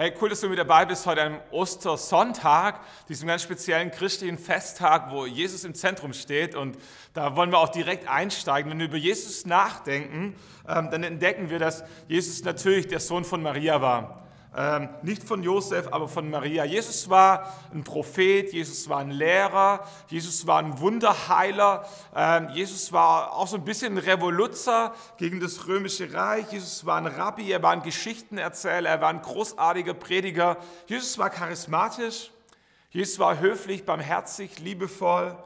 Hey, cool, dass du mit dabei bist heute am Ostersonntag, diesem ganz speziellen christlichen Festtag, wo Jesus im Zentrum steht. Und da wollen wir auch direkt einsteigen. Wenn wir über Jesus nachdenken, ähm, dann entdecken wir, dass Jesus natürlich der Sohn von Maria war. Ähm, nicht von Josef, aber von Maria. Jesus war ein Prophet, Jesus war ein Lehrer, Jesus war ein Wunderheiler, ähm, Jesus war auch so ein bisschen ein Revoluzer gegen das römische Reich, Jesus war ein Rabbi, er war ein Geschichtenerzähler, er war ein großartiger Prediger, Jesus war charismatisch, Jesus war höflich, barmherzig, liebevoll.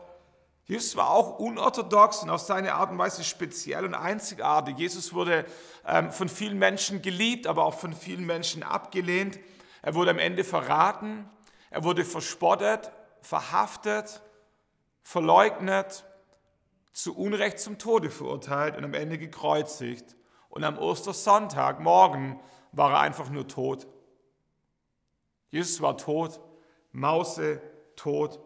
Jesus war auch unorthodox und auf seine Art und Weise speziell und einzigartig. Jesus wurde ähm, von vielen Menschen geliebt, aber auch von vielen Menschen abgelehnt. Er wurde am Ende verraten, er wurde verspottet, verhaftet, verleugnet, zu Unrecht zum Tode verurteilt und am Ende gekreuzigt. Und am Ostersonntag, morgen, war er einfach nur tot. Jesus war tot, Mause tot.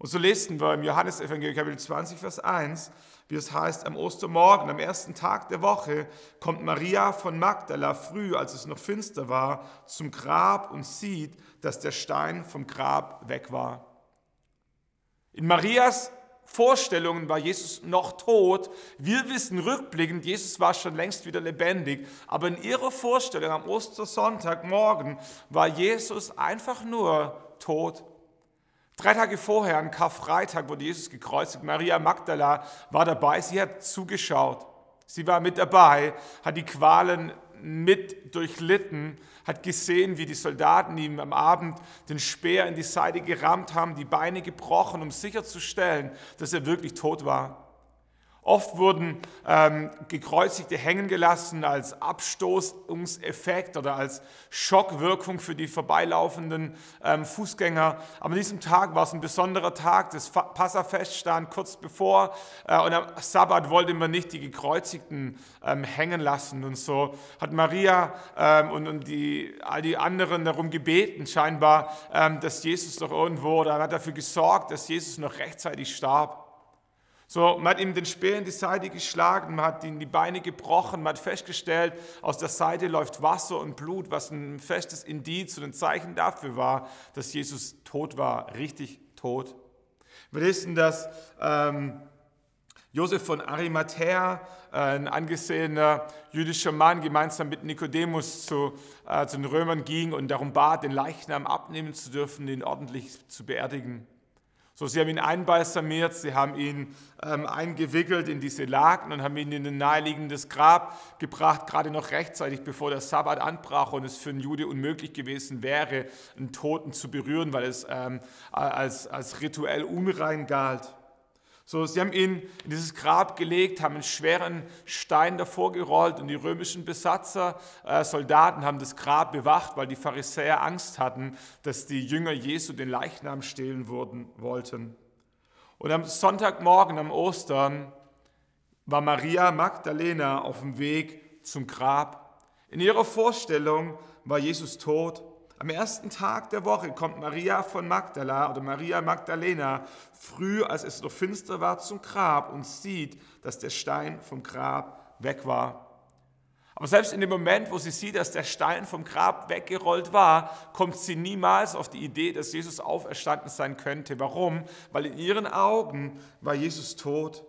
Und so lesen wir im Johannesevangelium Kapitel 20, Vers 1, wie es heißt, am Ostermorgen, am ersten Tag der Woche, kommt Maria von Magdala früh, als es noch finster war, zum Grab und sieht, dass der Stein vom Grab weg war. In Marias Vorstellungen war Jesus noch tot. Wir wissen rückblickend, Jesus war schon längst wieder lebendig. Aber in ihrer Vorstellung am Ostersonntagmorgen war Jesus einfach nur tot Drei Tage vorher, an Karfreitag, wurde Jesus gekreuzigt. Maria Magdala war dabei. Sie hat zugeschaut. Sie war mit dabei, hat die Qualen mit durchlitten, hat gesehen, wie die Soldaten ihm am Abend den Speer in die Seite gerammt haben, die Beine gebrochen, um sicherzustellen, dass er wirklich tot war. Oft wurden ähm, Gekreuzigte hängen gelassen als Abstoßungseffekt oder als Schockwirkung für die vorbeilaufenden ähm, Fußgänger. Aber an diesem Tag war es ein besonderer Tag. Das Passafest stand kurz bevor äh, und am Sabbat wollte man nicht die Gekreuzigten ähm, hängen lassen. Und so hat Maria ähm, und, und die, all die anderen darum gebeten, scheinbar, ähm, dass Jesus doch irgendwo, oder hat dafür gesorgt, dass Jesus noch rechtzeitig starb. So, man hat ihm den Speer in die Seite geschlagen, man hat ihm die Beine gebrochen, man hat festgestellt, aus der Seite läuft Wasser und Blut, was ein festes Indiz und ein Zeichen dafür war, dass Jesus tot war, richtig tot. Wir wissen, dass ähm, Josef von Arimathea, äh, ein angesehener jüdischer Mann, gemeinsam mit Nikodemus zu, äh, zu den Römern ging und darum bat, den Leichnam abnehmen zu dürfen, ihn ordentlich zu beerdigen. So, sie haben ihn einbalsamiert, sie haben ihn ähm, eingewickelt in diese Laken und haben ihn in ein naheliegendes Grab gebracht, gerade noch rechtzeitig, bevor der Sabbat anbrach und es für einen Jude unmöglich gewesen wäre, einen Toten zu berühren, weil es ähm, als, als rituell unrein galt. So, sie haben ihn in dieses Grab gelegt, haben einen schweren Stein davor gerollt und die römischen Besatzer, äh, Soldaten haben das Grab bewacht, weil die Pharisäer Angst hatten, dass die Jünger Jesu den Leichnam stehlen wurden, wollten. Und am Sonntagmorgen, am Ostern, war Maria Magdalena auf dem Weg zum Grab. In ihrer Vorstellung war Jesus tot am ersten Tag der Woche kommt Maria von Magdala oder Maria Magdalena früh, als es noch finster war, zum Grab und sieht, dass der Stein vom Grab weg war. Aber selbst in dem Moment, wo sie sieht, dass der Stein vom Grab weggerollt war, kommt sie niemals auf die Idee, dass Jesus auferstanden sein könnte. Warum? Weil in ihren Augen war Jesus tot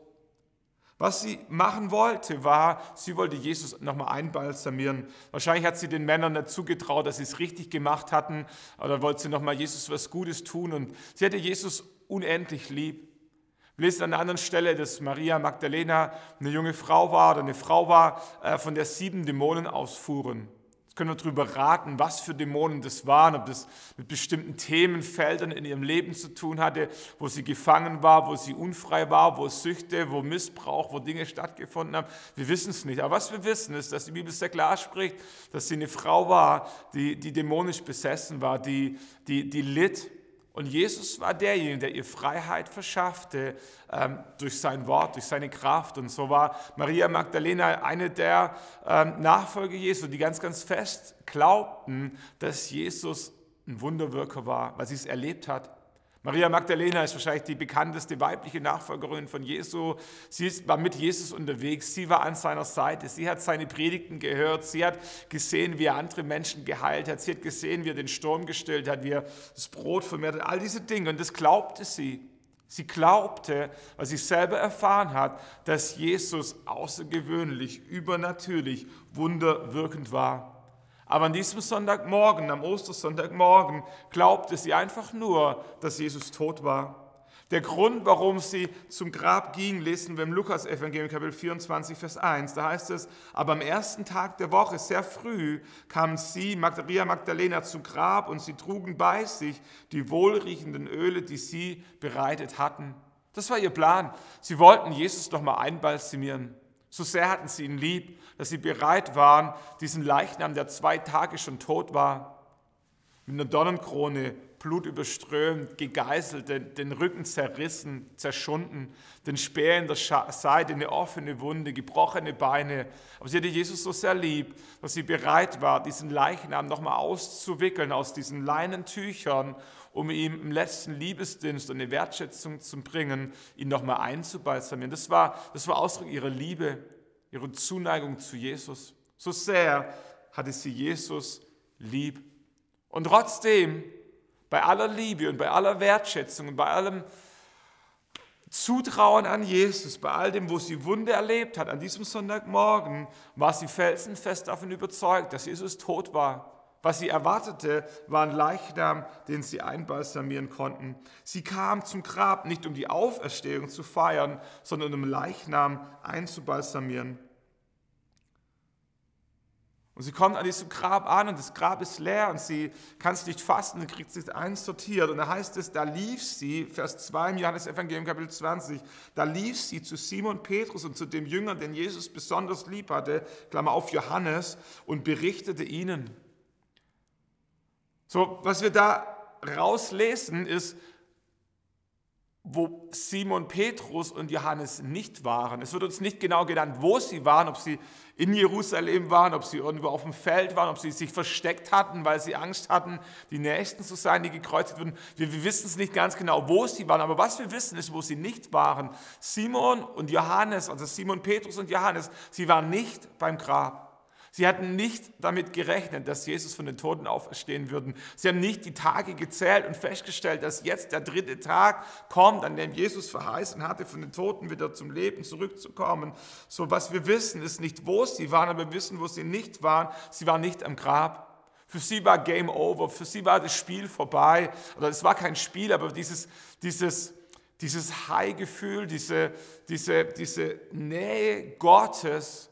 was sie machen wollte, war, sie wollte Jesus nochmal einbalsamieren. Wahrscheinlich hat sie den Männern nicht zugetraut, dass sie es richtig gemacht hatten, oder wollte sie nochmal Jesus was Gutes tun. Und sie hatte Jesus unendlich lieb. Wir lesen an einer anderen Stelle, dass Maria Magdalena eine junge Frau war oder eine Frau war, äh, von der sieben Dämonen ausfuhren. Jetzt können wir darüber raten, was für Dämonen das waren, ob das mit bestimmten Themenfeldern in ihrem Leben zu tun hatte, wo sie gefangen war, wo sie unfrei war, wo Süchte, wo Missbrauch, wo Dinge stattgefunden haben. Wir wissen es nicht. Aber was wir wissen, ist, dass die Bibel sehr klar spricht, dass sie eine Frau war, die, die dämonisch besessen war, die, die, die litt und Jesus war derjenige, der ihr Freiheit verschaffte ähm, durch sein Wort, durch seine Kraft. Und so war Maria Magdalena eine der ähm, Nachfolger Jesu, die ganz, ganz fest glaubten, dass Jesus ein Wunderwirker war, weil sie es erlebt hat. Maria Magdalena ist wahrscheinlich die bekannteste weibliche Nachfolgerin von Jesu. Sie war mit Jesus unterwegs, sie war an seiner Seite, sie hat seine Predigten gehört, sie hat gesehen, wie er andere Menschen geheilt hat, sie hat gesehen, wie er den Sturm gestillt hat, wie er das Brot vermehrt hat, all diese Dinge. Und das glaubte sie. Sie glaubte, weil sie selber erfahren hat, dass Jesus außergewöhnlich, übernatürlich, wunderwirkend war. Aber an diesem Sonntagmorgen, am Ostersonntagmorgen, glaubte sie einfach nur, dass Jesus tot war. Der Grund, warum sie zum Grab ging, lesen wir im Lukas-Evangelium, Kapitel 24, Vers 1. Da heißt es, aber am ersten Tag der Woche, sehr früh, kamen sie, Maria Magdalena, zum Grab und sie trugen bei sich die wohlriechenden Öle, die sie bereitet hatten. Das war ihr Plan. Sie wollten Jesus noch mal einbalsamieren. So sehr hatten sie ihn lieb, dass sie bereit waren, diesen Leichnam, der zwei Tage schon tot war, mit einer Dornenkrone, blutüberströmt, gegeißelt, den, den Rücken zerrissen, zerschunden, den Speer in der Seite, eine offene Wunde, gebrochene Beine. Aber sie hatte Jesus so sehr lieb, dass sie bereit war, diesen Leichnam nochmal auszuwickeln aus diesen Leinentüchern, um ihm im letzten Liebesdienst eine Wertschätzung zu bringen, ihn nochmal einzubalsamieren. Das war, das war Ausdruck ihrer Liebe ihre Zuneigung zu Jesus. So sehr hatte sie Jesus lieb. Und trotzdem, bei aller Liebe und bei aller Wertschätzung und bei allem Zutrauen an Jesus, bei all dem, wo sie Wunde erlebt hat, an diesem Sonntagmorgen, war sie felsenfest davon überzeugt, dass Jesus tot war. Was sie erwartete, war ein Leichnam, den sie einbalsamieren konnten. Sie kam zum Grab nicht um die Auferstehung zu feiern, sondern um Leichnam einzubalsamieren. Und sie kommt an diesem Grab an und das Grab ist leer und sie kann es nicht fassen und kriegt sich einsortiert. Und da heißt es, da lief sie, Vers 2 im Johannes Evangelium Kapitel 20, da lief sie zu Simon Petrus und zu dem Jünger, den Jesus besonders lieb hatte, Klammer auf Johannes, und berichtete ihnen. So, was wir da rauslesen, ist, wo Simon Petrus und Johannes nicht waren. Es wird uns nicht genau genannt, wo sie waren, ob sie in Jerusalem waren, ob sie irgendwo auf dem Feld waren, ob sie sich versteckt hatten, weil sie Angst hatten, die Nächsten zu sein, die gekreuzigt wurden. Wir, wir wissen es nicht ganz genau, wo sie waren, aber was wir wissen ist, wo sie nicht waren. Simon und Johannes, also Simon Petrus und Johannes, sie waren nicht beim Grab. Sie hatten nicht damit gerechnet, dass Jesus von den Toten auferstehen würde. Sie haben nicht die Tage gezählt und festgestellt, dass jetzt der dritte Tag kommt, an dem Jesus verheißen hatte, von den Toten wieder zum Leben zurückzukommen. So was wir wissen, ist nicht, wo sie waren, aber wir wissen, wo sie nicht waren. Sie waren nicht am Grab. Für sie war Game Over, für sie war das Spiel vorbei. Oder es war kein Spiel, aber dieses, dieses, dieses High-Gefühl, diese, diese, diese Nähe Gottes,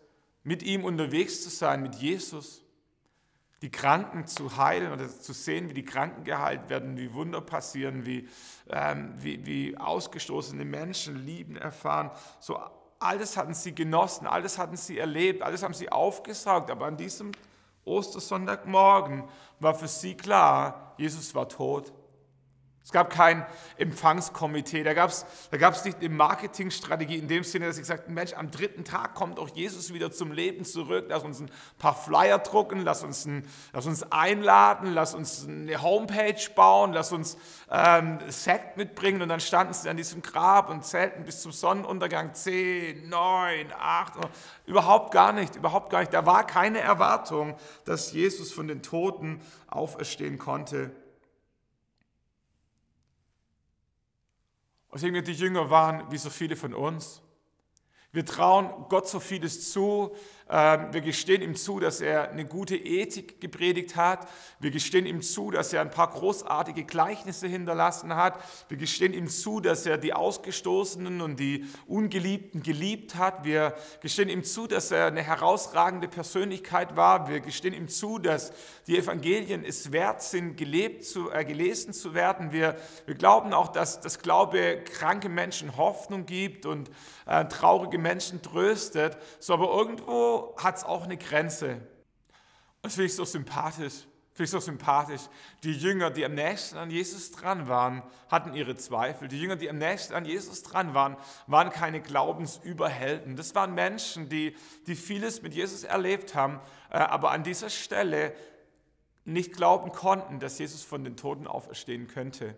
mit ihm unterwegs zu sein, mit Jesus, die Kranken zu heilen oder zu sehen, wie die Kranken geheilt werden, wie Wunder passieren, wie, ähm, wie, wie ausgestoßene Menschen lieben erfahren. So alles hatten sie genossen, alles hatten sie erlebt, alles haben sie aufgesaugt. Aber an diesem Ostersonntagmorgen war für sie klar, Jesus war tot. Es gab kein Empfangskomitee, da gab es da gab's nicht eine Marketingstrategie in dem Sinne, dass sie gesagt Mensch, am dritten Tag kommt auch Jesus wieder zum Leben zurück, lass uns ein paar Flyer drucken, lass uns, ein, lass uns einladen, lass uns eine Homepage bauen, lass uns ähm, Sekt mitbringen und dann standen sie an diesem Grab und zählten bis zum Sonnenuntergang 10, 9, 8, überhaupt gar nicht, überhaupt gar nicht. Da war keine Erwartung, dass Jesus von den Toten auferstehen konnte. Und irgendwie die Jünger waren wie so viele von uns. Wir trauen Gott so vieles zu, wir gestehen ihm zu, dass er eine gute Ethik gepredigt hat. Wir gestehen ihm zu, dass er ein paar großartige Gleichnisse hinterlassen hat. Wir gestehen ihm zu, dass er die Ausgestoßenen und die Ungeliebten geliebt hat. Wir gestehen ihm zu, dass er eine herausragende Persönlichkeit war. Wir gestehen ihm zu, dass die Evangelien es wert sind, gelebt zu, äh, gelesen zu werden. Wir, wir glauben auch, dass das Glaube kranke Menschen Hoffnung gibt und äh, traurige Menschen tröstet. So, aber irgendwo hat es auch eine Grenze. Das finde ich so sympathisch. Finde ich so sympathisch. Die Jünger, die am nächsten an Jesus dran waren, hatten ihre Zweifel. Die Jünger, die am nächsten an Jesus dran waren, waren keine Glaubensüberhelden. Das waren Menschen, die, die vieles mit Jesus erlebt haben, äh, aber an dieser Stelle nicht glauben konnten, dass Jesus von den Toten auferstehen könnte.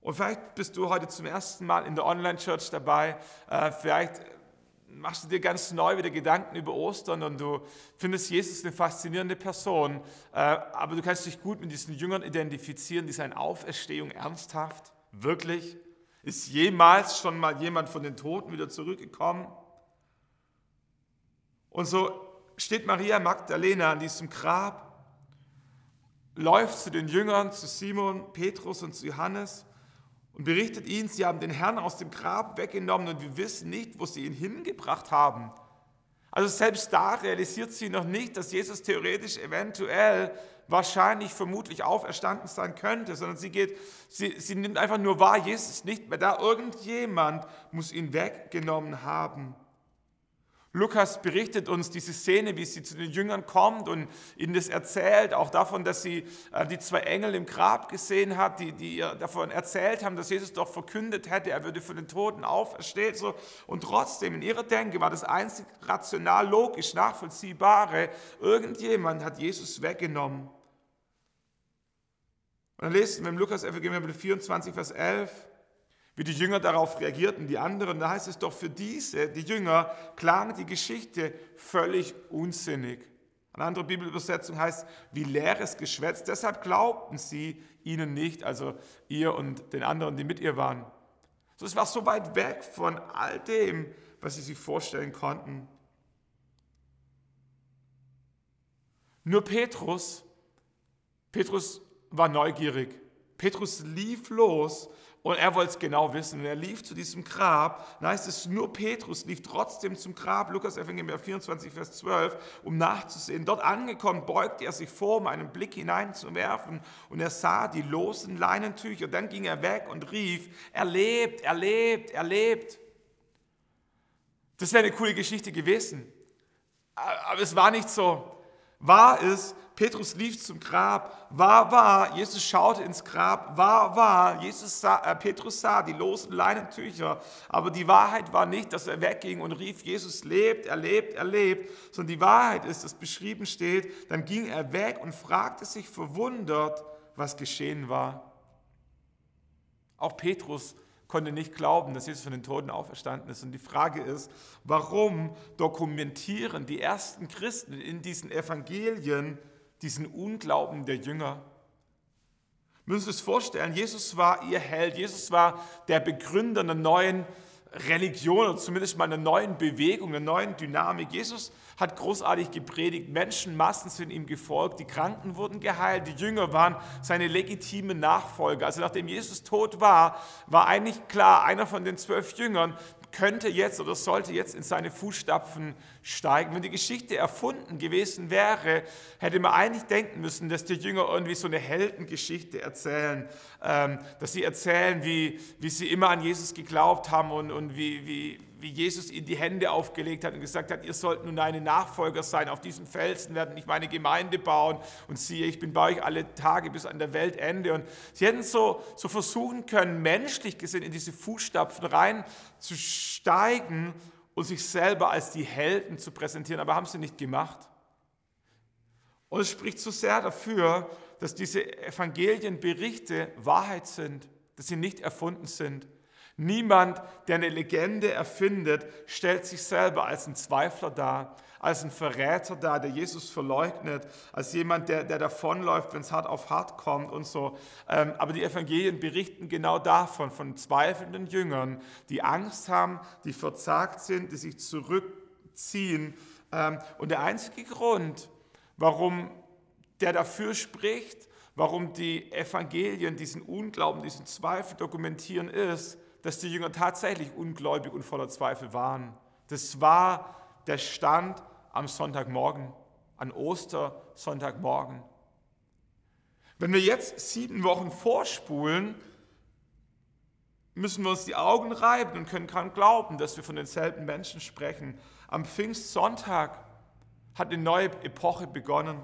Und vielleicht bist du heute zum ersten Mal in der Online-Church dabei. Äh, vielleicht machst du dir ganz neu wieder Gedanken über Ostern und du findest Jesus eine faszinierende Person. Äh, aber du kannst dich gut mit diesen Jüngern identifizieren, die seine Auferstehung ernsthaft, wirklich. Ist jemals schon mal jemand von den Toten wieder zurückgekommen? Und so steht Maria Magdalena an diesem Grab, läuft zu den Jüngern, zu Simon, Petrus und zu Johannes und berichtet ihnen, sie haben den Herrn aus dem Grab weggenommen und wir wissen nicht, wo sie ihn hingebracht haben. Also selbst da realisiert sie noch nicht, dass Jesus theoretisch eventuell wahrscheinlich vermutlich auferstanden sein könnte, sondern sie geht, sie, sie nimmt einfach nur wahr, Jesus ist nicht mehr da, irgendjemand muss ihn weggenommen haben. Lukas berichtet uns diese Szene, wie sie zu den Jüngern kommt und ihnen das erzählt, auch davon, dass sie äh, die zwei Engel im Grab gesehen hat, die, die ihr davon erzählt haben, dass Jesus doch verkündet hätte, er würde von den Toten auferstehen. So. Und trotzdem, in ihrer Denke war das einzig rational, logisch, nachvollziehbare, irgendjemand hat Jesus weggenommen. Und dann lesen wir im Lukas Evangelium 24, Vers 11, wie die Jünger darauf reagierten, die anderen, da heißt es doch für diese, die Jünger, klang die Geschichte völlig unsinnig. Eine andere Bibelübersetzung heißt, wie leeres Geschwätz. Deshalb glaubten sie ihnen nicht, also ihr und den anderen, die mit ihr waren. So, es war so weit weg von all dem, was sie sich vorstellen konnten. Nur Petrus, Petrus war neugierig. Petrus lief los und er wollte es genau wissen. Und er lief zu diesem Grab. Da heißt es, nur Petrus lief trotzdem zum Grab. Lukas Evangelium 24, Vers 12, um nachzusehen. Dort angekommen, beugte er sich vor, um einen Blick hineinzuwerfen. Und er sah die losen Leinentücher. Dann ging er weg und rief, er lebt, er lebt, er lebt. Das wäre eine coole Geschichte gewesen. Aber es war nicht so. War es, Petrus lief zum Grab, war wahr, Jesus schaute ins Grab, war wahr, Jesus sah, äh, Petrus sah die losen Leinentücher, aber die Wahrheit war nicht, dass er wegging und rief, Jesus lebt, er lebt, er lebt, sondern die Wahrheit ist, dass beschrieben steht, dann ging er weg und fragte sich verwundert, was geschehen war. Auch Petrus konnte nicht glauben, dass Jesus von den Toten auferstanden ist. Und die Frage ist, warum dokumentieren die ersten Christen in diesen Evangelien diesen Unglauben der Jünger? Müssen Sie sich vorstellen, Jesus war ihr Held, Jesus war der Begründer einer neuen Religion oder zumindest mal einer neuen Bewegung, einer neuen Dynamik. Jesus hat großartig gepredigt, Menschenmassen sind ihm gefolgt, die Kranken wurden geheilt, die Jünger waren seine legitimen Nachfolger. Also nachdem Jesus tot war, war eigentlich klar, einer von den zwölf Jüngern könnte jetzt oder sollte jetzt in seine Fußstapfen steigen. Wenn die Geschichte erfunden gewesen wäre, hätte man eigentlich denken müssen, dass die Jünger irgendwie so eine Heldengeschichte erzählen, ähm, dass sie erzählen, wie, wie sie immer an Jesus geglaubt haben und, und wie, wie, wie Jesus ihnen die Hände aufgelegt hat und gesagt hat, ihr sollt nun meine Nachfolger sein, auf diesen Felsen werden ich meine Gemeinde bauen und siehe, ich bin bei euch alle Tage bis an der Weltende. Und sie hätten so, so versuchen können, menschlich gesehen in diese Fußstapfen reinzusteigen und sich selber als die Helden zu präsentieren, aber haben sie nicht gemacht. Und es spricht so sehr dafür, dass diese Evangelienberichte Wahrheit sind, dass sie nicht erfunden sind. Niemand, der eine Legende erfindet, stellt sich selber als ein Zweifler dar, als ein Verräter dar, der Jesus verleugnet, als jemand, der, der davonläuft, wenn es hart auf hart kommt und so. Ähm, aber die Evangelien berichten genau davon, von zweifelnden Jüngern, die Angst haben, die verzagt sind, die sich zurückziehen. Ähm, und der einzige Grund, warum der dafür spricht, warum die Evangelien diesen Unglauben, diesen Zweifel dokumentieren, ist, dass die Jünger tatsächlich ungläubig und voller Zweifel waren. Das war der Stand am Sonntagmorgen, an Ostersonntagmorgen. Wenn wir jetzt sieben Wochen vorspulen, müssen wir uns die Augen reiben und können kaum glauben, dass wir von denselben Menschen sprechen. Am Pfingstsonntag hat eine neue Epoche begonnen.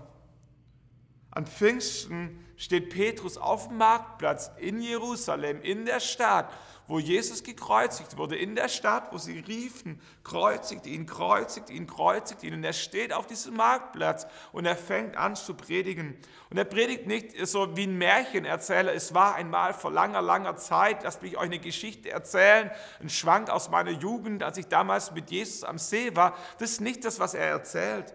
An Pfingsten steht Petrus auf dem Marktplatz in Jerusalem, in der Stadt, wo Jesus gekreuzigt wurde, in der Stadt, wo sie riefen, kreuzigt ihn, kreuzigt ihn, kreuzigt ihn. Und er steht auf diesem Marktplatz und er fängt an zu predigen. Und er predigt nicht so wie ein Märchenerzähler, es war einmal vor langer, langer Zeit, lasst mich euch eine Geschichte erzählen, ein Schwank aus meiner Jugend, als ich damals mit Jesus am See war. Das ist nicht das, was er erzählt.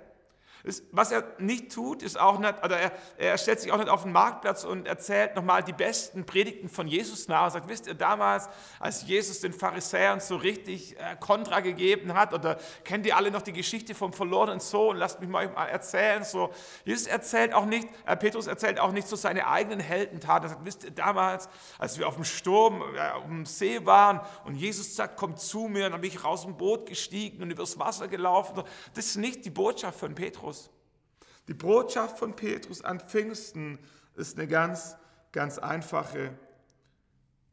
Was er nicht tut, ist auch nicht, oder er, er stellt sich auch nicht auf den Marktplatz und erzählt nochmal die besten Predigten von Jesus nach und sagt, wisst ihr, damals, als Jesus den Pharisäern so richtig äh, Kontra gegeben hat, oder kennt ihr alle noch die Geschichte vom verlorenen Sohn, lasst mich mal erzählen, so. Jesus erzählt auch nicht, äh, Petrus erzählt auch nicht so seine eigenen Heldentaten. Er sagt, wisst ihr, damals, als wir auf dem Sturm, äh, auf dem See waren und Jesus sagt, komm zu mir, dann bin ich raus dem Boot gestiegen und übers Wasser gelaufen. Das ist nicht die Botschaft von Petrus. Die Botschaft von Petrus an Pfingsten ist eine ganz, ganz einfache.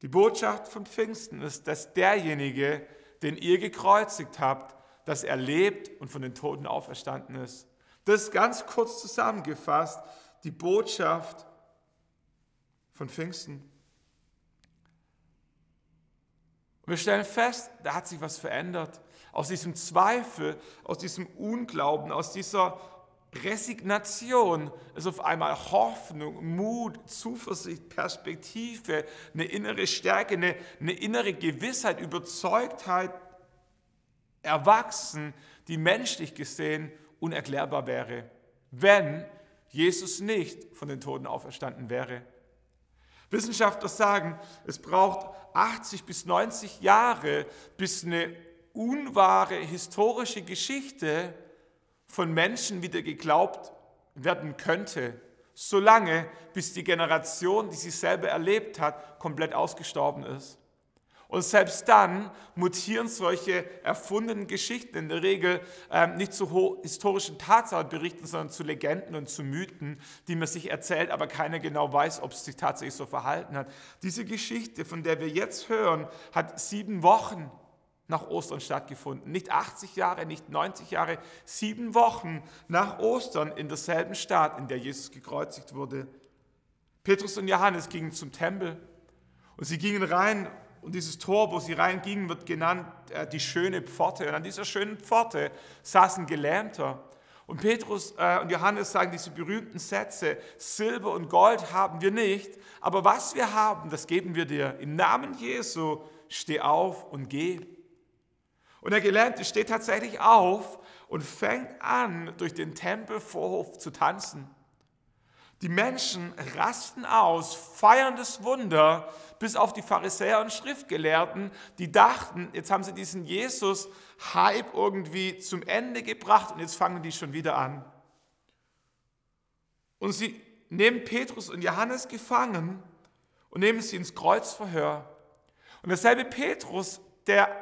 Die Botschaft von Pfingsten ist, dass derjenige, den ihr gekreuzigt habt, dass er lebt und von den Toten auferstanden ist. Das ist ganz kurz zusammengefasst die Botschaft von Pfingsten. Und wir stellen fest, da hat sich was verändert. Aus diesem Zweifel, aus diesem Unglauben, aus dieser Resignation ist auf einmal Hoffnung, Mut, Zuversicht, Perspektive, eine innere Stärke, eine, eine innere Gewissheit, Überzeugtheit erwachsen, die menschlich gesehen unerklärbar wäre, wenn Jesus nicht von den Toten auferstanden wäre. Wissenschaftler sagen, es braucht 80 bis 90 Jahre, bis eine unwahre historische Geschichte von Menschen wieder geglaubt werden könnte, solange bis die Generation, die sie selber erlebt hat, komplett ausgestorben ist. Und selbst dann mutieren solche erfundenen Geschichten in der Regel ähm, nicht zu historischen Tatsachen berichten, sondern zu Legenden und zu Mythen, die man sich erzählt, aber keiner genau weiß, ob es sich tatsächlich so verhalten hat. Diese Geschichte, von der wir jetzt hören, hat sieben Wochen nach Ostern stattgefunden. Nicht 80 Jahre, nicht 90 Jahre, sieben Wochen nach Ostern in derselben Stadt, in der Jesus gekreuzigt wurde. Petrus und Johannes gingen zum Tempel und sie gingen rein und dieses Tor, wo sie reingingen, wird genannt äh, die schöne Pforte. Und an dieser schönen Pforte saß ein Gelähmter. Und Petrus äh, und Johannes sagen diese berühmten Sätze, Silber und Gold haben wir nicht, aber was wir haben, das geben wir dir. Im Namen Jesu steh auf und geh. Und der Gelähmte steht tatsächlich auf und fängt an, durch den Tempelvorhof zu tanzen. Die Menschen rasten aus, feiern das Wunder, bis auf die Pharisäer und Schriftgelehrten, die dachten, jetzt haben sie diesen Jesus-Hype irgendwie zum Ende gebracht und jetzt fangen die schon wieder an. Und sie nehmen Petrus und Johannes gefangen und nehmen sie ins Kreuzverhör. Und derselbe Petrus, der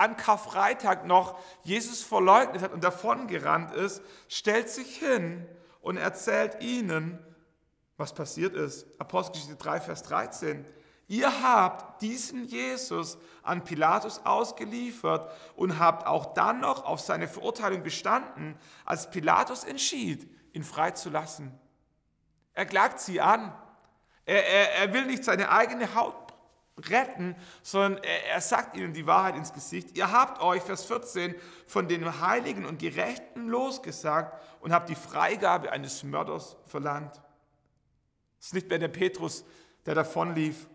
an Karfreitag noch Jesus verleugnet hat und davongerannt ist, stellt sich hin und erzählt ihnen, was passiert ist. Apostelgeschichte 3, Vers 13. Ihr habt diesen Jesus an Pilatus ausgeliefert und habt auch dann noch auf seine Verurteilung bestanden, als Pilatus entschied, ihn freizulassen. Er klagt sie an. Er, er, er will nicht seine eigene Haut retten, sondern er, er sagt ihnen die Wahrheit ins Gesicht. Ihr habt euch, Vers 14, von den Heiligen und Gerechten losgesagt und habt die Freigabe eines Mörders verlangt. Es ist nicht mehr der Petrus, der davonlief.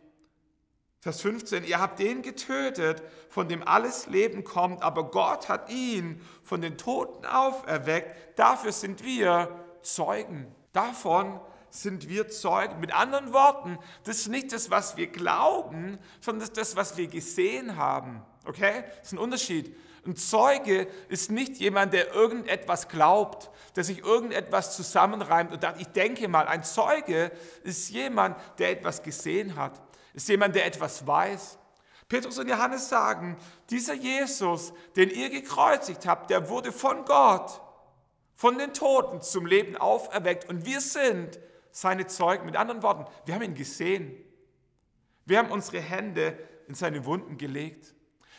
Vers 15, ihr habt den getötet, von dem alles Leben kommt, aber Gott hat ihn von den Toten auferweckt. Dafür sind wir Zeugen. Davon sind wir Zeugen. Mit anderen Worten, das ist nicht das, was wir glauben, sondern das ist das, was wir gesehen haben. Okay? Das ist ein Unterschied. Ein Zeuge ist nicht jemand, der irgendetwas glaubt, der sich irgendetwas zusammenreimt und sagt, ich denke mal. Ein Zeuge ist jemand, der etwas gesehen hat, ist jemand, der etwas weiß. Petrus und Johannes sagen, dieser Jesus, den ihr gekreuzigt habt, der wurde von Gott, von den Toten zum Leben auferweckt und wir sind seine Zeugen. Mit anderen Worten, wir haben ihn gesehen. Wir haben unsere Hände in seine Wunden gelegt.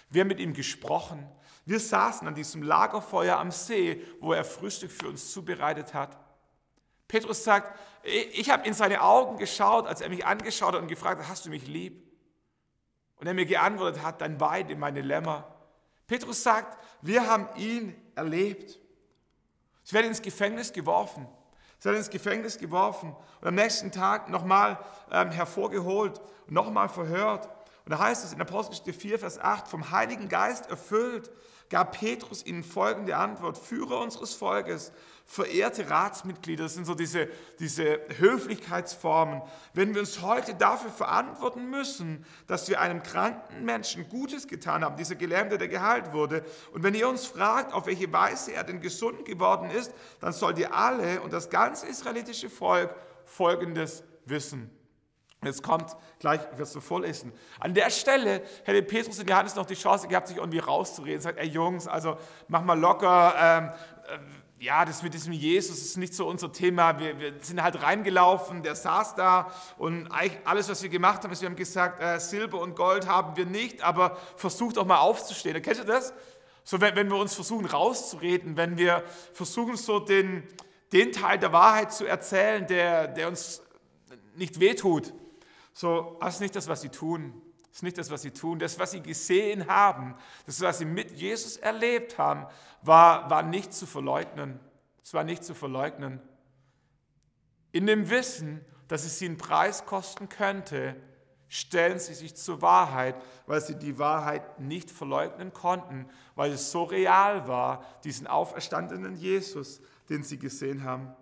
Wir haben mit ihm gesprochen. Wir saßen an diesem Lagerfeuer am See, wo er Frühstück für uns zubereitet hat. Petrus sagt, ich habe in seine Augen geschaut, als er mich angeschaut hat und gefragt hat, hast du mich lieb? Und er mir geantwortet hat, dann weide meine Lämmer. Petrus sagt, wir haben ihn erlebt. Sie werden ins Gefängnis geworfen. Sie werden ins Gefängnis geworfen und am nächsten Tag nochmal ähm, hervorgeholt und nochmal verhört. Und da heißt es in Apostelgeschichte 4, Vers 8, vom Heiligen Geist erfüllt, gab Petrus ihnen folgende Antwort. Führer unseres Volkes, verehrte Ratsmitglieder, das sind so diese, diese Höflichkeitsformen. Wenn wir uns heute dafür verantworten müssen, dass wir einem kranken Menschen Gutes getan haben, dieser Gelähmte, der geheilt wurde, und wenn ihr uns fragt, auf welche Weise er denn gesund geworden ist, dann sollt ihr alle und das ganze israelitische Volk Folgendes wissen. Jetzt kommt, gleich wirst du vorlesen. An der Stelle hätte Petrus und Johannes noch die Chance gehabt, sich irgendwie rauszureden. Sagt, ey Jungs, also mach mal locker. Ähm, äh, ja, das mit diesem Jesus ist nicht so unser Thema. Wir, wir, sind halt reingelaufen, der saß da und eigentlich alles, was wir gemacht haben, ist, wir haben gesagt, äh, Silber und Gold haben wir nicht, aber versucht doch mal aufzustehen. Kennt ihr das? So, wenn, wenn wir uns versuchen rauszureden, wenn wir versuchen, so den, den Teil der Wahrheit zu erzählen, der, der uns nicht wehtut so, das ist nicht das, was sie tun. Das ist nicht das, was sie tun. Das, was sie gesehen haben, das, was sie mit Jesus erlebt haben, war, war nicht zu verleugnen. Es war nicht zu verleugnen. In dem Wissen, dass es sie einen Preis kosten könnte, stellen sie sich zur Wahrheit, weil sie die Wahrheit nicht verleugnen konnten, weil es so real war, diesen auferstandenen Jesus, den sie gesehen haben.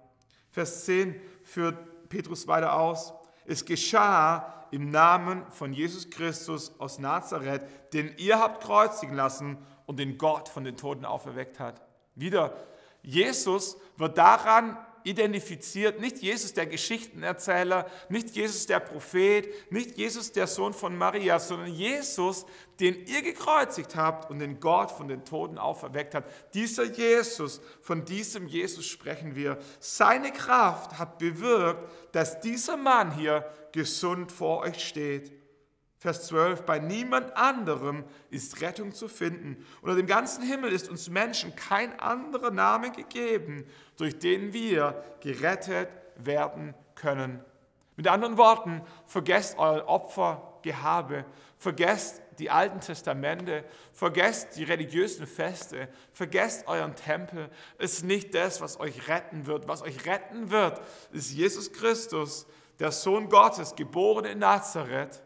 Vers 10 führt Petrus weiter aus. Es geschah im Namen von Jesus Christus aus Nazareth, den ihr habt kreuzigen lassen und den Gott von den Toten auferweckt hat. Wieder, Jesus wird daran identifiziert, nicht Jesus der Geschichtenerzähler, nicht Jesus der Prophet, nicht Jesus der Sohn von Maria, sondern Jesus, den ihr gekreuzigt habt und den Gott von den Toten auferweckt hat. Dieser Jesus, von diesem Jesus sprechen wir. Seine Kraft hat bewirkt, dass dieser Mann hier gesund vor euch steht. Vers 12, bei niemand anderem ist Rettung zu finden. Unter dem ganzen Himmel ist uns Menschen kein anderer Name gegeben, durch den wir gerettet werden können. Mit anderen Worten, vergesst euer Opfergehabe, vergesst die alten Testamente, vergesst die religiösen Feste, vergesst euren Tempel. Es ist nicht das, was euch retten wird. Was euch retten wird, ist Jesus Christus, der Sohn Gottes, geboren in Nazareth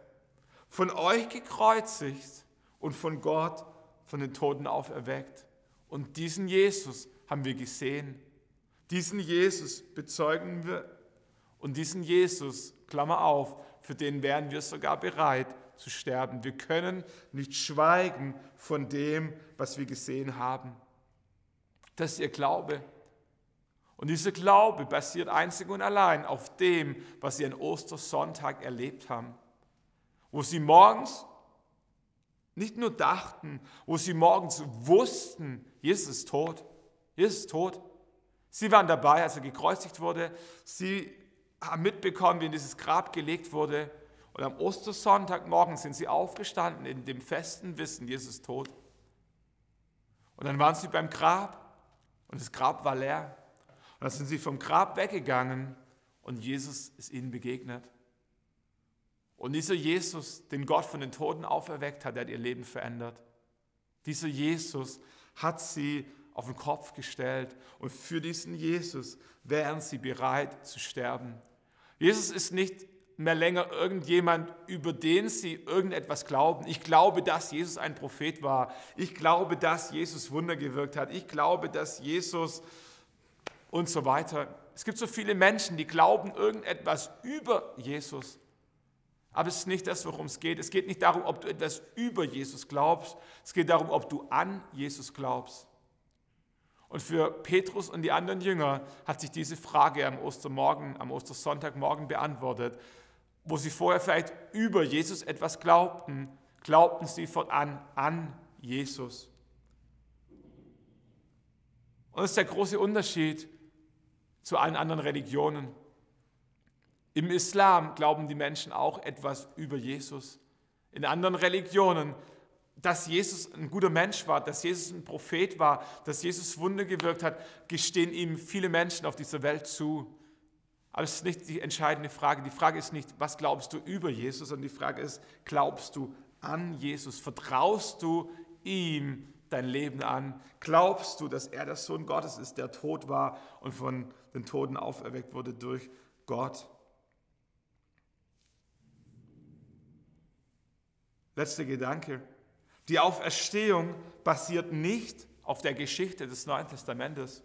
von euch gekreuzigt und von Gott von den Toten auferweckt. Und diesen Jesus haben wir gesehen. Diesen Jesus bezeugen wir. Und diesen Jesus, Klammer auf, für den wären wir sogar bereit zu sterben. Wir können nicht schweigen von dem, was wir gesehen haben. Das ist ihr Glaube. Und dieser Glaube basiert einzig und allein auf dem, was sie an Ostersonntag erlebt haben wo sie morgens nicht nur dachten, wo sie morgens wussten, Jesus ist tot, Jesus ist tot. Sie waren dabei, als er gekreuzigt wurde. Sie haben mitbekommen, wie in dieses Grab gelegt wurde. Und am Ostersonntagmorgen sind sie aufgestanden in dem festen Wissen, Jesus ist tot. Und dann waren sie beim Grab und das Grab war leer. Und dann sind sie vom Grab weggegangen und Jesus ist ihnen begegnet. Und dieser Jesus, den Gott von den Toten auferweckt hat, der hat ihr Leben verändert. Dieser Jesus hat sie auf den Kopf gestellt und für diesen Jesus wären sie bereit zu sterben. Jesus ist nicht mehr länger irgendjemand, über den sie irgendetwas glauben. Ich glaube, dass Jesus ein Prophet war. Ich glaube, dass Jesus Wunder gewirkt hat. Ich glaube, dass Jesus und so weiter. Es gibt so viele Menschen, die glauben irgendetwas über Jesus. Aber es ist nicht das, worum es geht. Es geht nicht darum, ob du etwas über Jesus glaubst. Es geht darum, ob du an Jesus glaubst. Und für Petrus und die anderen Jünger hat sich diese Frage am Ostermorgen, am Ostersonntagmorgen beantwortet. Wo sie vorher vielleicht über Jesus etwas glaubten, glaubten sie fortan an Jesus. Und das ist der große Unterschied zu allen anderen Religionen. Im Islam glauben die Menschen auch etwas über Jesus. In anderen Religionen, dass Jesus ein guter Mensch war, dass Jesus ein Prophet war, dass Jesus Wunder gewirkt hat, gestehen ihm viele Menschen auf dieser Welt zu. Aber das ist nicht die entscheidende Frage. Die Frage ist nicht, was glaubst du über Jesus, sondern die Frage ist, glaubst du an Jesus? Vertraust du ihm dein Leben an? Glaubst du, dass er der Sohn Gottes ist, der tot war und von den Toten auferweckt wurde durch Gott? Letzter Gedanke. Die Auferstehung basiert nicht auf der Geschichte des Neuen Testamentes.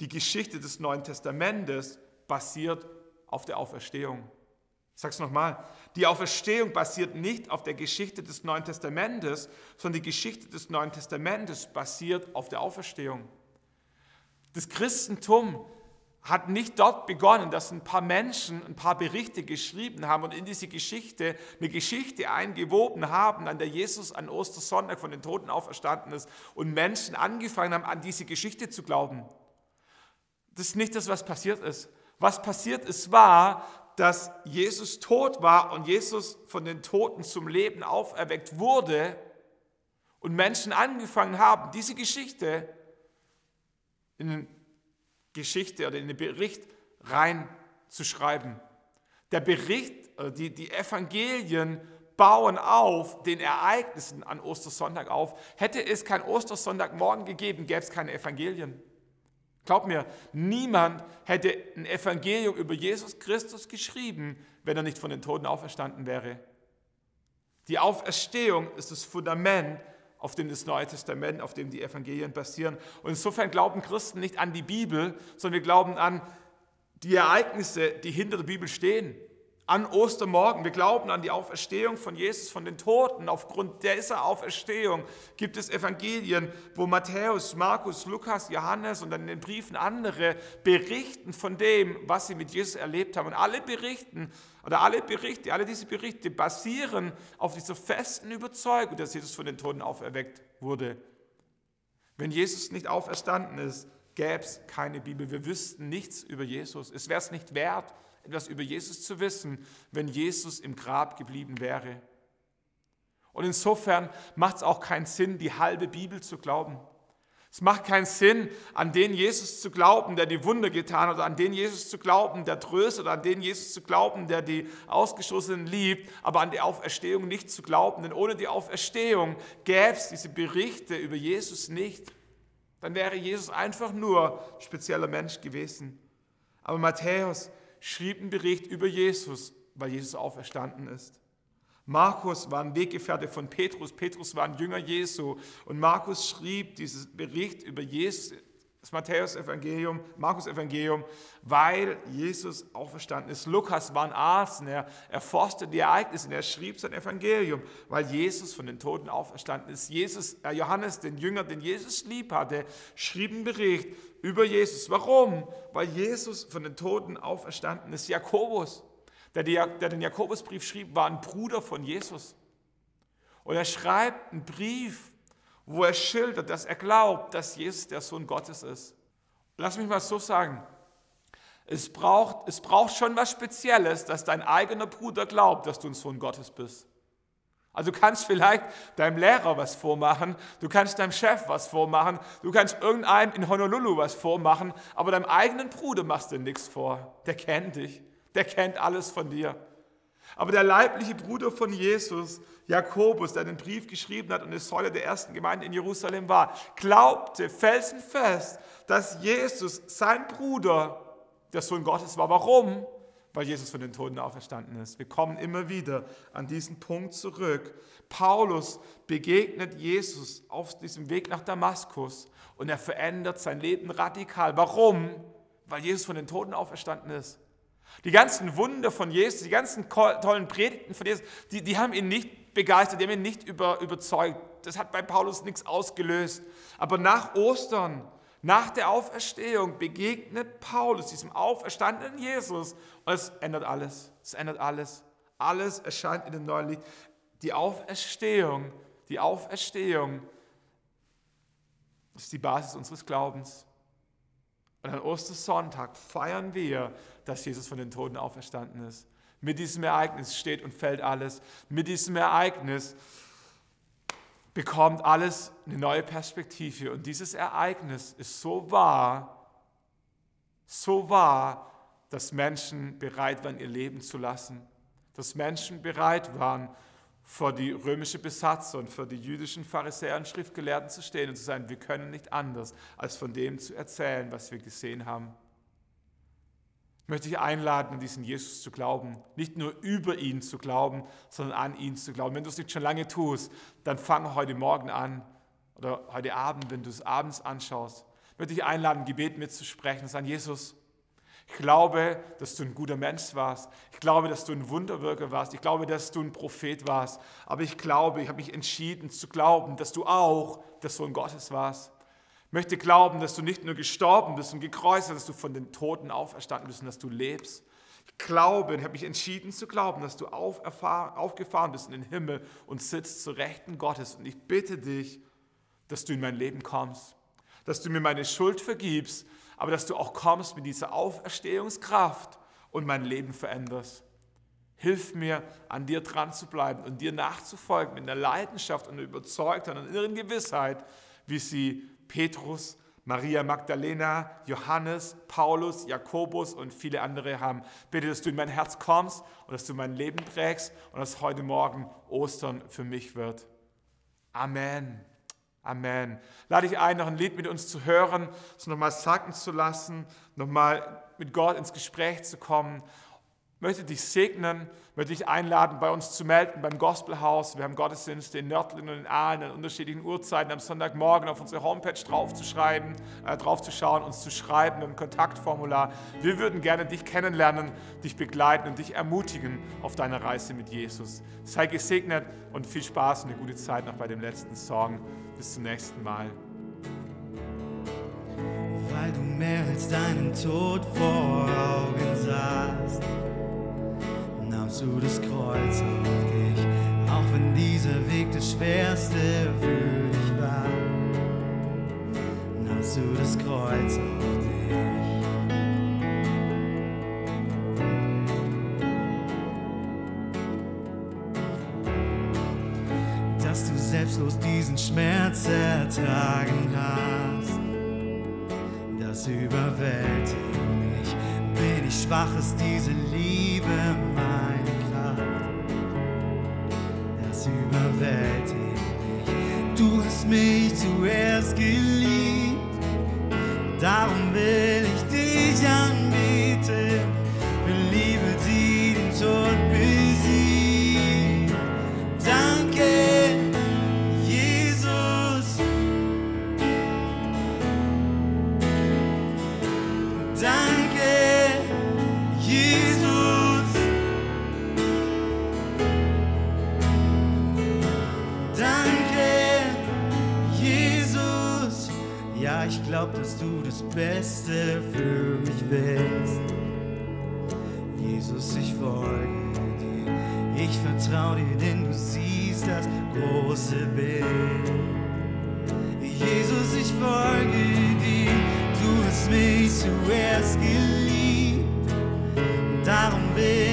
Die Geschichte des Neuen Testamentes basiert auf der Auferstehung. Ich sage es nochmal. Die Auferstehung basiert nicht auf der Geschichte des Neuen Testamentes, sondern die Geschichte des Neuen Testamentes basiert auf der Auferstehung. Das Christentum hat nicht dort begonnen, dass ein paar Menschen ein paar Berichte geschrieben haben und in diese Geschichte eine Geschichte eingewoben haben, an der Jesus an Ostersonntag von den Toten auferstanden ist und Menschen angefangen haben, an diese Geschichte zu glauben. Das ist nicht das, was passiert ist. Was passiert ist, war, dass Jesus tot war und Jesus von den Toten zum Leben auferweckt wurde und Menschen angefangen haben, diese Geschichte in den Geschichte oder in den Bericht reinzuschreiben. Der Bericht, äh, die, die Evangelien bauen auf den Ereignissen an Ostersonntag auf. Hätte es kein Ostersonntagmorgen gegeben, gäbe es keine Evangelien. Glaub mir, niemand hätte ein Evangelium über Jesus Christus geschrieben, wenn er nicht von den Toten auferstanden wäre. Die Auferstehung ist das Fundament auf dem das Neue Testament, auf dem die Evangelien basieren. Und insofern glauben Christen nicht an die Bibel, sondern wir glauben an die Ereignisse, die hinter der Bibel stehen. An Ostermorgen. Wir glauben an die Auferstehung von Jesus von den Toten. Aufgrund dieser Auferstehung gibt es Evangelien, wo Matthäus, Markus, Lukas, Johannes und dann in den Briefen andere berichten von dem, was sie mit Jesus erlebt haben. Und alle berichten oder alle Berichte, alle diese Berichte basieren auf dieser festen Überzeugung, dass Jesus von den Toten auferweckt wurde. Wenn Jesus nicht auferstanden ist, gäbe es keine Bibel. Wir wüssten nichts über Jesus. Es wäre es nicht wert, etwas über Jesus zu wissen, wenn Jesus im Grab geblieben wäre. Und insofern macht es auch keinen Sinn, die halbe Bibel zu glauben. Es macht keinen Sinn, an den Jesus zu glauben, der die Wunder getan hat, oder an den Jesus zu glauben, der tröstet, oder an den Jesus zu glauben, der die Ausgestoßenen liebt, aber an die Auferstehung nicht zu glauben. Denn ohne die Auferstehung gäbe es diese Berichte über Jesus nicht. Dann wäre Jesus einfach nur spezieller Mensch gewesen. Aber Matthäus schrieb einen Bericht über Jesus, weil Jesus auferstanden ist. Markus war ein Weggefährte von Petrus. Petrus war ein Jünger Jesu. Und Markus schrieb diesen Bericht über Jesus, das Matthäus-Evangelium, Markus-Evangelium, weil Jesus auferstanden ist. Lukas war ein Arzt und er erforschte die Ereignisse und er schrieb sein Evangelium, weil Jesus von den Toten auferstanden ist. Jesus, äh Johannes, den Jünger, den Jesus lieb hatte, schrieb einen Bericht über Jesus. Warum? Weil Jesus von den Toten auferstanden ist. Jakobus der, den Jakobusbrief schrieb, war ein Bruder von Jesus. Und er schreibt einen Brief, wo er schildert, dass er glaubt, dass Jesus der Sohn Gottes ist. Lass mich mal so sagen, es braucht, es braucht schon was Spezielles, dass dein eigener Bruder glaubt, dass du ein Sohn Gottes bist. Also du kannst vielleicht deinem Lehrer was vormachen, du kannst deinem Chef was vormachen, du kannst irgendeinem in Honolulu was vormachen, aber deinem eigenen Bruder machst du nichts vor. Der kennt dich. Der kennt alles von dir. Aber der leibliche Bruder von Jesus, Jakobus, der den Brief geschrieben hat und eine Säule der ersten Gemeinde in Jerusalem war, glaubte felsenfest, dass Jesus, sein Bruder, der Sohn Gottes war. Warum? Weil Jesus von den Toten auferstanden ist. Wir kommen immer wieder an diesen Punkt zurück. Paulus begegnet Jesus auf diesem Weg nach Damaskus und er verändert sein Leben radikal. Warum? Weil Jesus von den Toten auferstanden ist. Die ganzen Wunder von Jesus, die ganzen tollen Predigten von Jesus, die, die haben ihn nicht begeistert, die haben ihn nicht über, überzeugt. Das hat bei Paulus nichts ausgelöst. Aber nach Ostern, nach der Auferstehung begegnet Paulus diesem auferstandenen Jesus und es ändert alles. Es ändert alles. Alles erscheint in dem neuen Licht. Die Auferstehung, die Auferstehung ist die Basis unseres Glaubens. Und an Ostersonntag feiern wir, dass Jesus von den Toten auferstanden ist. Mit diesem Ereignis steht und fällt alles. Mit diesem Ereignis bekommt alles eine neue Perspektive. Und dieses Ereignis ist so wahr, so wahr, dass Menschen bereit waren, ihr Leben zu lassen, dass Menschen bereit waren, vor die römische und vor die jüdischen Pharisäer und Schriftgelehrten zu stehen und zu sagen, wir können nicht anders, als von dem zu erzählen, was wir gesehen haben. Ich möchte dich einladen, an diesen Jesus zu glauben. Nicht nur über ihn zu glauben, sondern an ihn zu glauben. Wenn du es nicht schon lange tust, dann fang heute Morgen an oder heute Abend, wenn du es abends anschaust. Ich möchte dich einladen, Gebet mitzusprechen und sagen, Jesus, ich glaube, dass du ein guter Mensch warst. Ich glaube, dass du ein Wunderwirker warst. Ich glaube, dass du ein Prophet warst. Aber ich glaube, ich habe mich entschieden zu glauben, dass du auch der Sohn Gottes warst. Ich möchte glauben, dass du nicht nur gestorben bist und gekreuzigt, dass du von den Toten auferstanden bist und dass du lebst. Ich glaube und habe mich entschieden zu glauben, dass du aufgefahren bist in den Himmel und sitzt zu Rechten Gottes. Und ich bitte dich, dass du in mein Leben kommst, dass du mir meine Schuld vergibst aber dass du auch kommst mit dieser Auferstehungskraft und mein Leben veränderst. Hilf mir, an dir dran zu bleiben und dir nachzufolgen mit einer Leidenschaft und einer Überzeugtheit und einer inneren Gewissheit, wie sie Petrus, Maria Magdalena, Johannes, Paulus, Jakobus und viele andere haben. Bitte, dass du in mein Herz kommst und dass du mein Leben prägst und dass heute Morgen Ostern für mich wird. Amen. Amen. Lade ich ein, noch ein Lied mit uns zu hören, es nochmal sacken zu lassen, nochmal mit Gott ins Gespräch zu kommen. Möchte dich segnen, möchte dich einladen, bei uns zu melden beim Gospelhaus. Wir haben Gottesdienste in Nördlingen und in Aalen an unterschiedlichen Uhrzeiten am Sonntagmorgen auf unsere Homepage draufzuschreiben, äh, draufzuschauen, uns zu schreiben einem Kontaktformular. Wir würden gerne dich kennenlernen, dich begleiten und dich ermutigen auf deiner Reise mit Jesus. Sei gesegnet und viel Spaß und eine gute Zeit noch bei dem letzten Song. Bis zum nächsten Mal. Weil du mehr als deinen Tod vor Augen sahst, nahmst du das Kreuz auf dich, auch wenn dieser Weg der schwerste für dich war. Nahmst du das Kreuz auf dich. selbstlos diesen Schmerz ertragen hast. Das überwältigt mich. Bin ich schwach, ist diese Liebe meine überwältigt mich. Du hast mich zuerst geliebt. Darum will ich dich anbieten. Für Liebe, die den Tod glaub, dass du das Beste für mich willst. Jesus, ich folge dir, ich vertraue dir, denn du siehst das große Bild. Jesus, ich folge dir, du hast mich zuerst geliebt, darum will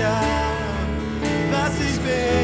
ausência, vá se esperar.